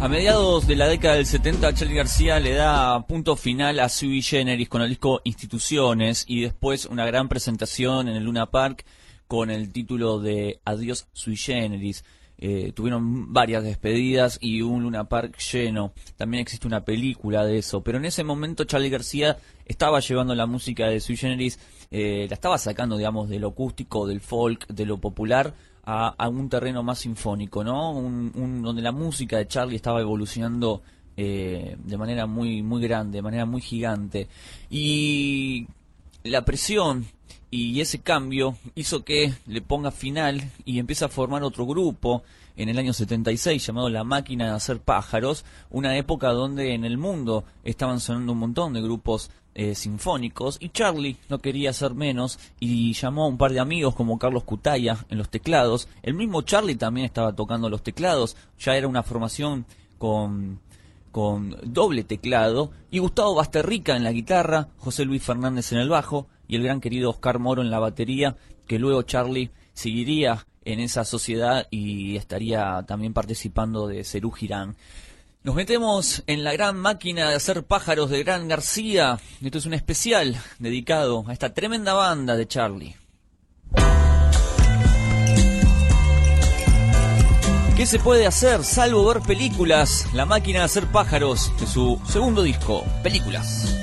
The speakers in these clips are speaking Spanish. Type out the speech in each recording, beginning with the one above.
A mediados de la década del 70, Charlie García le da punto final a Sui Generis con el disco Instituciones y después una gran presentación en el Luna Park con el título de Adiós Sui Generis. Eh, tuvieron varias despedidas y un Luna Park lleno. También existe una película de eso. Pero en ese momento Charlie García estaba llevando la música de Sui Generis, eh, la estaba sacando, digamos, de lo acústico, del folk, de lo popular a, un terreno más sinfónico, ¿no? Un, donde la música de Charlie estaba evolucionando eh, de manera muy, muy grande, de manera muy gigante. Y la presión y ese cambio hizo que le ponga final y empieza a formar otro grupo en el año 76 llamado La Máquina de Hacer Pájaros, una época donde en el mundo estaban sonando un montón de grupos eh, sinfónicos y Charlie no quería hacer menos y llamó a un par de amigos como Carlos Cutaya en los teclados. El mismo Charlie también estaba tocando los teclados, ya era una formación con con doble teclado y Gustavo Basterrica en la guitarra, José Luis Fernández en el bajo y el gran querido Oscar Moro en la batería, que luego Charlie seguiría en esa sociedad y estaría también participando de Cerú Girán. Nos metemos en la gran máquina de hacer pájaros de Gran García. Esto es un especial dedicado a esta tremenda banda de Charlie. ¿Qué se puede hacer salvo ver películas? La máquina de hacer pájaros de su segundo disco, Películas.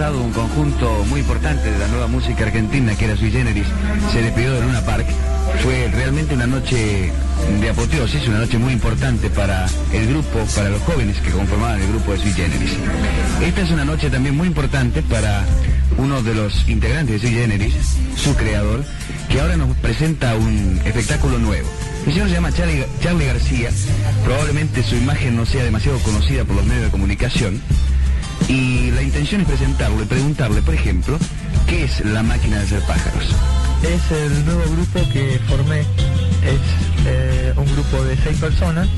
Pasado un conjunto muy importante de la nueva música argentina que era Sui Generis se despidió de Luna Park. Fue realmente una noche de apoteosis, una noche muy importante para el grupo, para los jóvenes que conformaban el grupo de Sui Generis. Esta es una noche también muy importante para uno de los integrantes de Sui Generis, su creador, que ahora nos presenta un espectáculo nuevo. El señor se llama Charlie, Charlie García, probablemente su imagen no sea demasiado conocida por los medios de comunicación, y la intención es presentarlo y preguntarle, por ejemplo, ¿qué es la máquina de hacer pájaros? Es el nuevo grupo que formé. Es eh, un grupo de seis personas,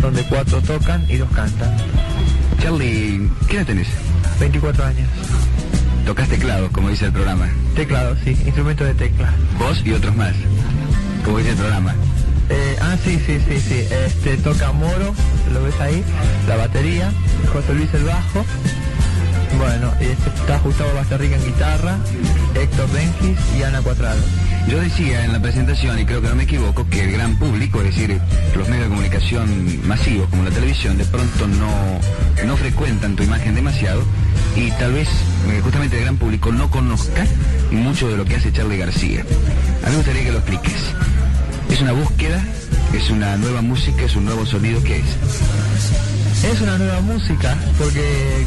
donde cuatro tocan y dos cantan. Charlie, ¿qué edad tenés? 24 años. Tocas teclados, como dice el programa. Teclado, sí, instrumento de tecla. Vos y otros más, como dice el programa. Eh, ah, sí, sí, sí, sí. Este toca Moro, lo ves ahí, la batería, José Luis el bajo. Bueno, este está Gustavo Bastarrica en guitarra, Héctor Rengis y Ana Cuatrado. Yo decía en la presentación, y creo que no me equivoco, que el gran público, es decir, los medios de comunicación masivos como la televisión, de pronto no, no frecuentan tu imagen demasiado y tal vez eh, justamente el gran público no conozca mucho de lo que hace Charlie García. A mí me gustaría que lo expliques. ¿Es una búsqueda? ¿Es una nueva música? ¿Es un nuevo sonido? ¿Qué es? Es una nueva música porque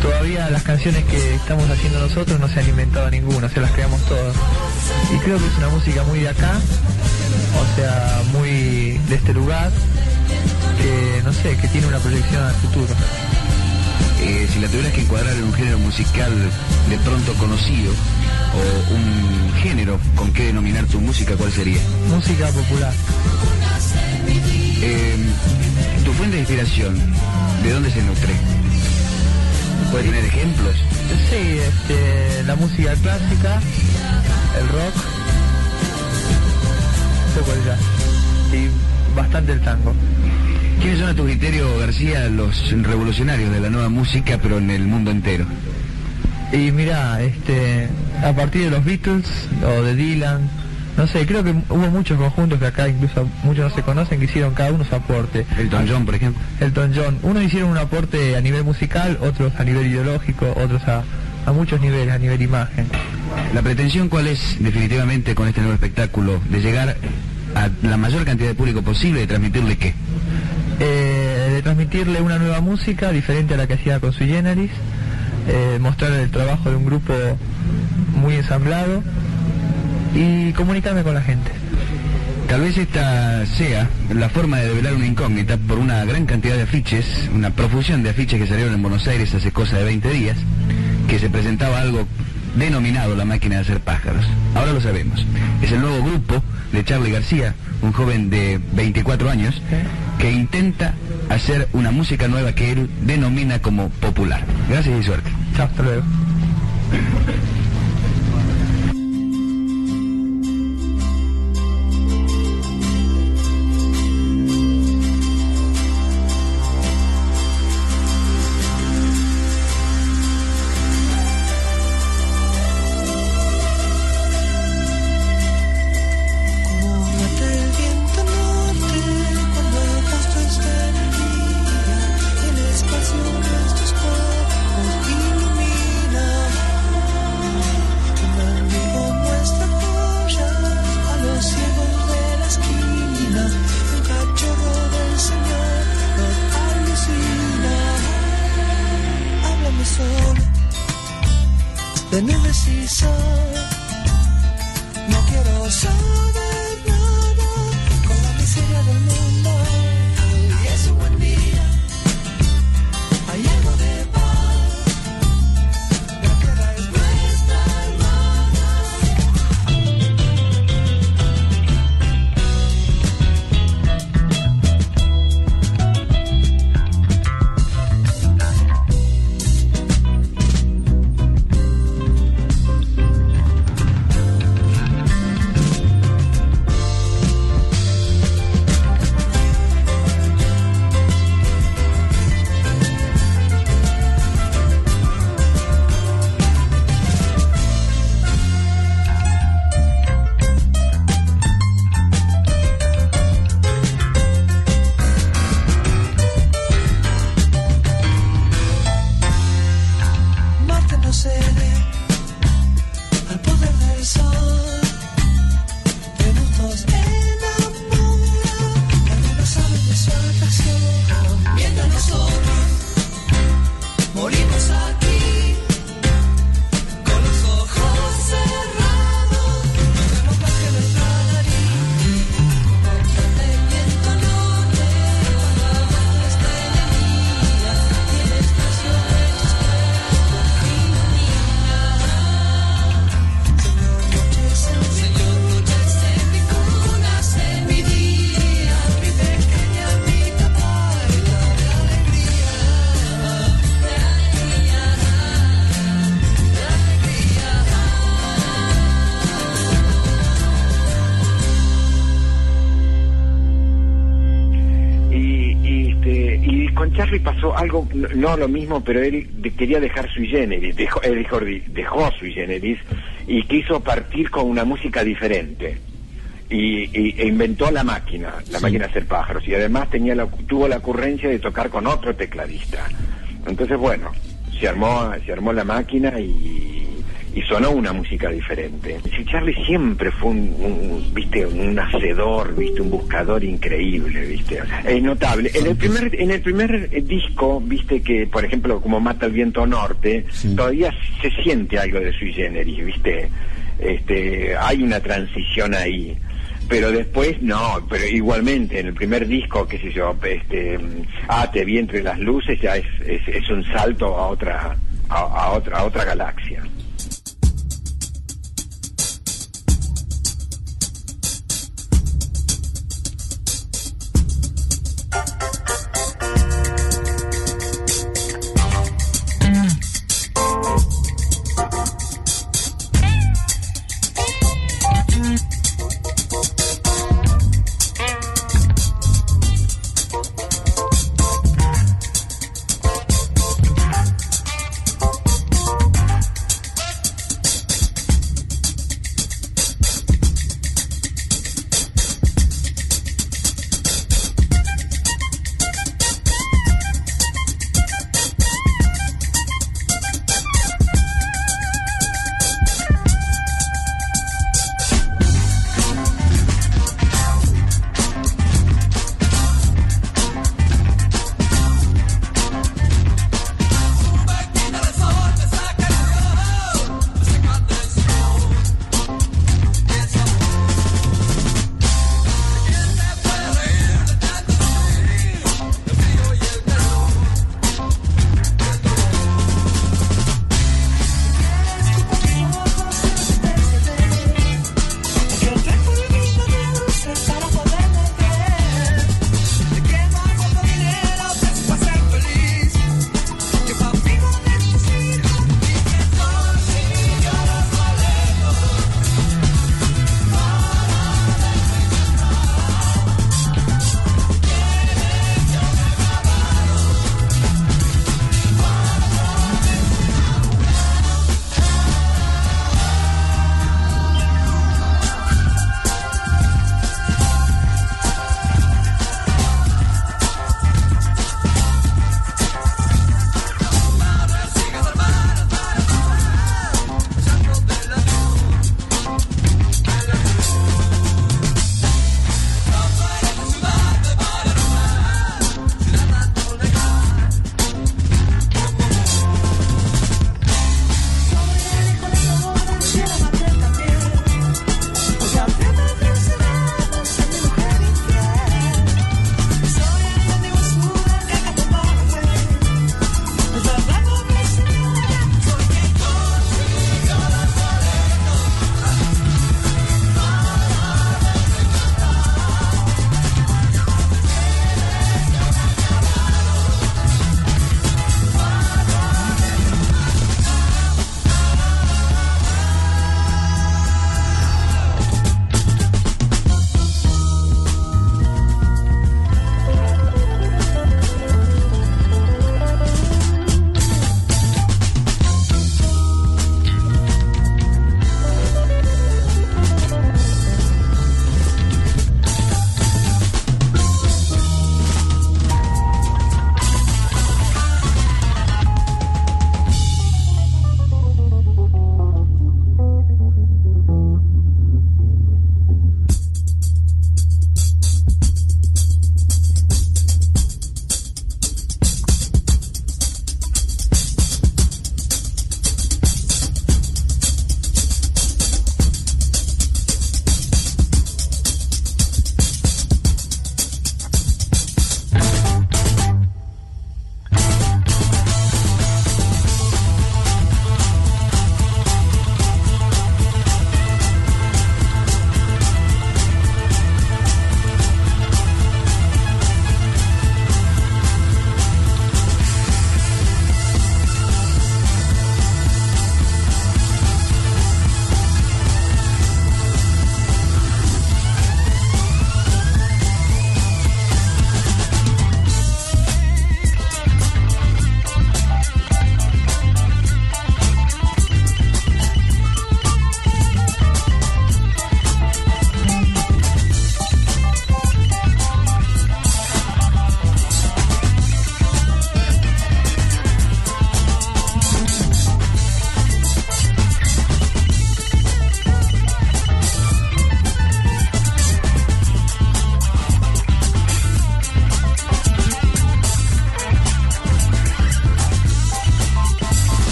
todavía las canciones que estamos haciendo nosotros no se han inventado ninguna, se las creamos todas. Y creo que es una música muy de acá, o sea, muy de este lugar, que no sé, que tiene una proyección al futuro. Eh, si la tuvieras que encuadrar en un género musical de pronto conocido o un género con qué denominar tu música, ¿cuál sería? Música popular. Eh, tu fuente de inspiración, ¿de dónde se nutre? ¿Puedes tener ejemplos? Sí, este, la música clásica, el rock, un poco el jazz y bastante el tango. ¿Quiénes son a tu criterio, García, los revolucionarios de la nueva música, pero en el mundo entero? Y mira, este, a partir de los Beatles o de Dylan, no sé, creo que hubo muchos conjuntos que acá incluso muchos no se conocen que hicieron cada uno su aporte. Elton John, por ejemplo. Elton John. Unos hicieron un aporte a nivel musical, otros a nivel ideológico, otros a, a muchos niveles, a nivel imagen. ¿La pretensión cuál es definitivamente con este nuevo espectáculo? ¿De llegar a la mayor cantidad de público posible y de transmitirle qué? Eh, de transmitirle una nueva música diferente a la que hacía con su Generis, eh, mostrar el trabajo de un grupo muy ensamblado y comunicarme con la gente. Tal vez esta sea la forma de develar una incógnita por una gran cantidad de afiches, una profusión de afiches que salieron en Buenos Aires hace cosa de 20 días, que se presentaba algo denominado la máquina de hacer pájaros. Ahora lo sabemos. Es el nuevo grupo de Charlie García, un joven de 24 años, que intenta hacer una música nueva que él denomina como popular. Gracias y suerte. Chao, hasta luego. De y sol. No quiero saber Charlie pasó algo, no, no lo mismo, pero él de- quería dejar sui generis, dejó, él dijo, dejó sui generis y quiso partir con una música diferente. Y, y- e inventó la máquina, la máquina de hacer pájaros, y además tenía la, tuvo la ocurrencia de tocar con otro tecladista. Entonces, bueno, se armó, se armó la máquina y, y sonó una música diferente. Sí, Charlie siempre fue un, un, viste, un hacedor, viste, un buscador increíble, viste, O sea, es notable. En el primer, en el primer eh, disco, viste que, por ejemplo, como Mata el Viento Norte, Sí. todavía se siente algo de sui generis, viste, este, hay una transición ahí. Pero después no, pero igualmente en el primer disco, qué sé yo, este, ah, te vi entre las luces, ya es, es, es un salto a otra, a, a otra, a otra galaxia.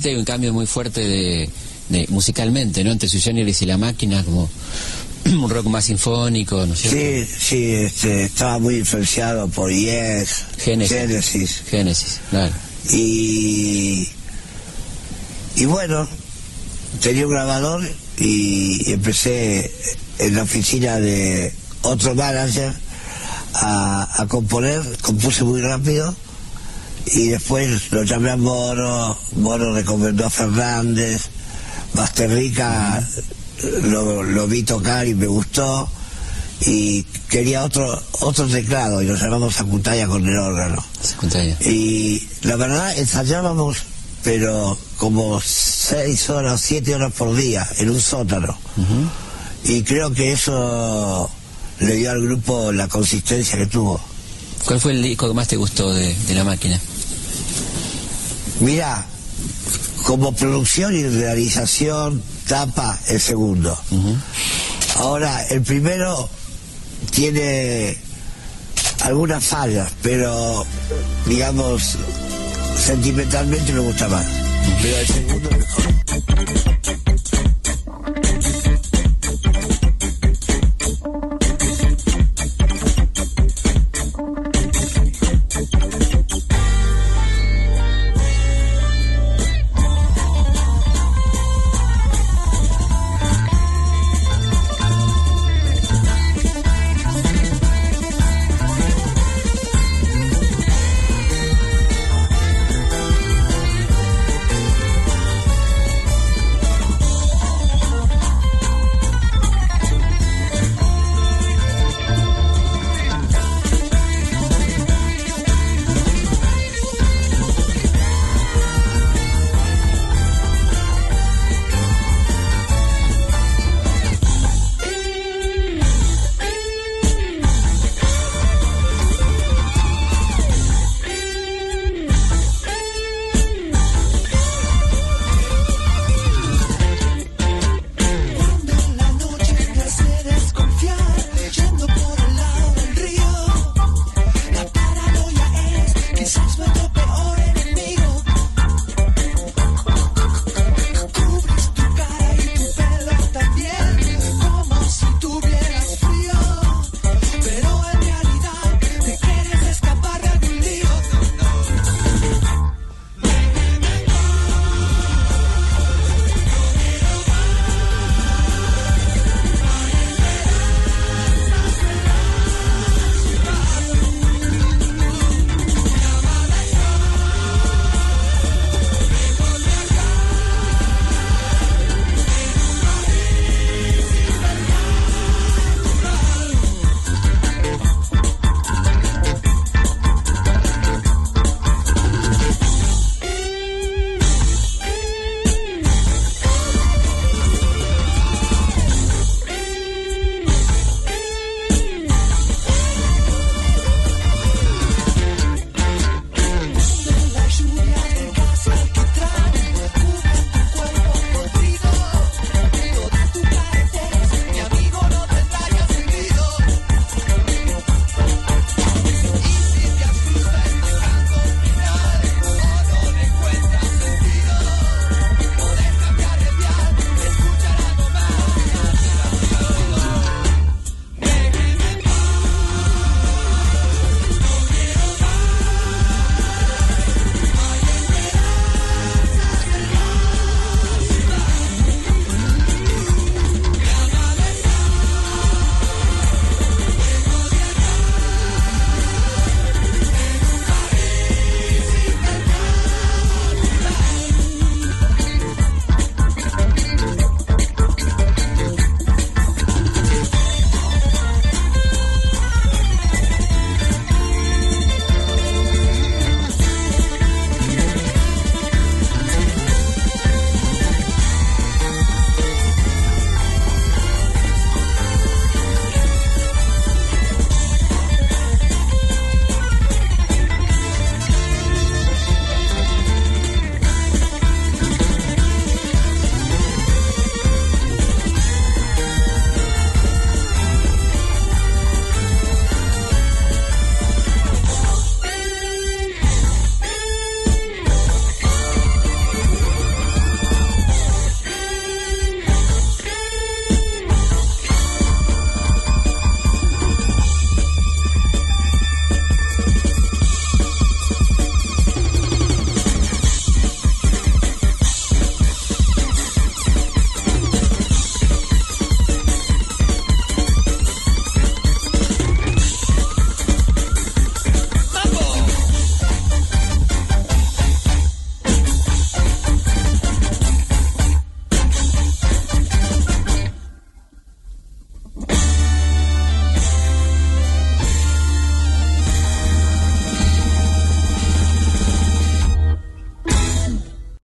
Aparte hay un cambio muy fuerte de, de musicalmente, ¿no? Entre Sui Generis y La Máquina, como un rock más sinfónico, ¿no es cierto? Sí, sí, este, estaba muy influenciado por Yes, Génesis. Genesis. Génesis, claro. Y, y bueno, tenía un grabador y, y empecé en la oficina de otro manager a, a componer, compuse muy rápido y después lo llamé a Moro, Moro recomendó a Fernández, Basterrica lo, lo vi tocar y me gustó y quería otro otro teclado y lo llamamos a Cutaya con el órgano. Secundaria. Y la verdad ensayábamos, pero como seis horas, siete horas por día en un sótano. Y creo que eso le dio al grupo la consistencia que tuvo. ¿Cuál fue el disco que más te gustó de, de La Máquina? Mira, como producción y realización, tapa el segundo. Ahora, el primero tiene algunas fallas, pero digamos, sentimentalmente me gusta más. Pero el segundo mejor.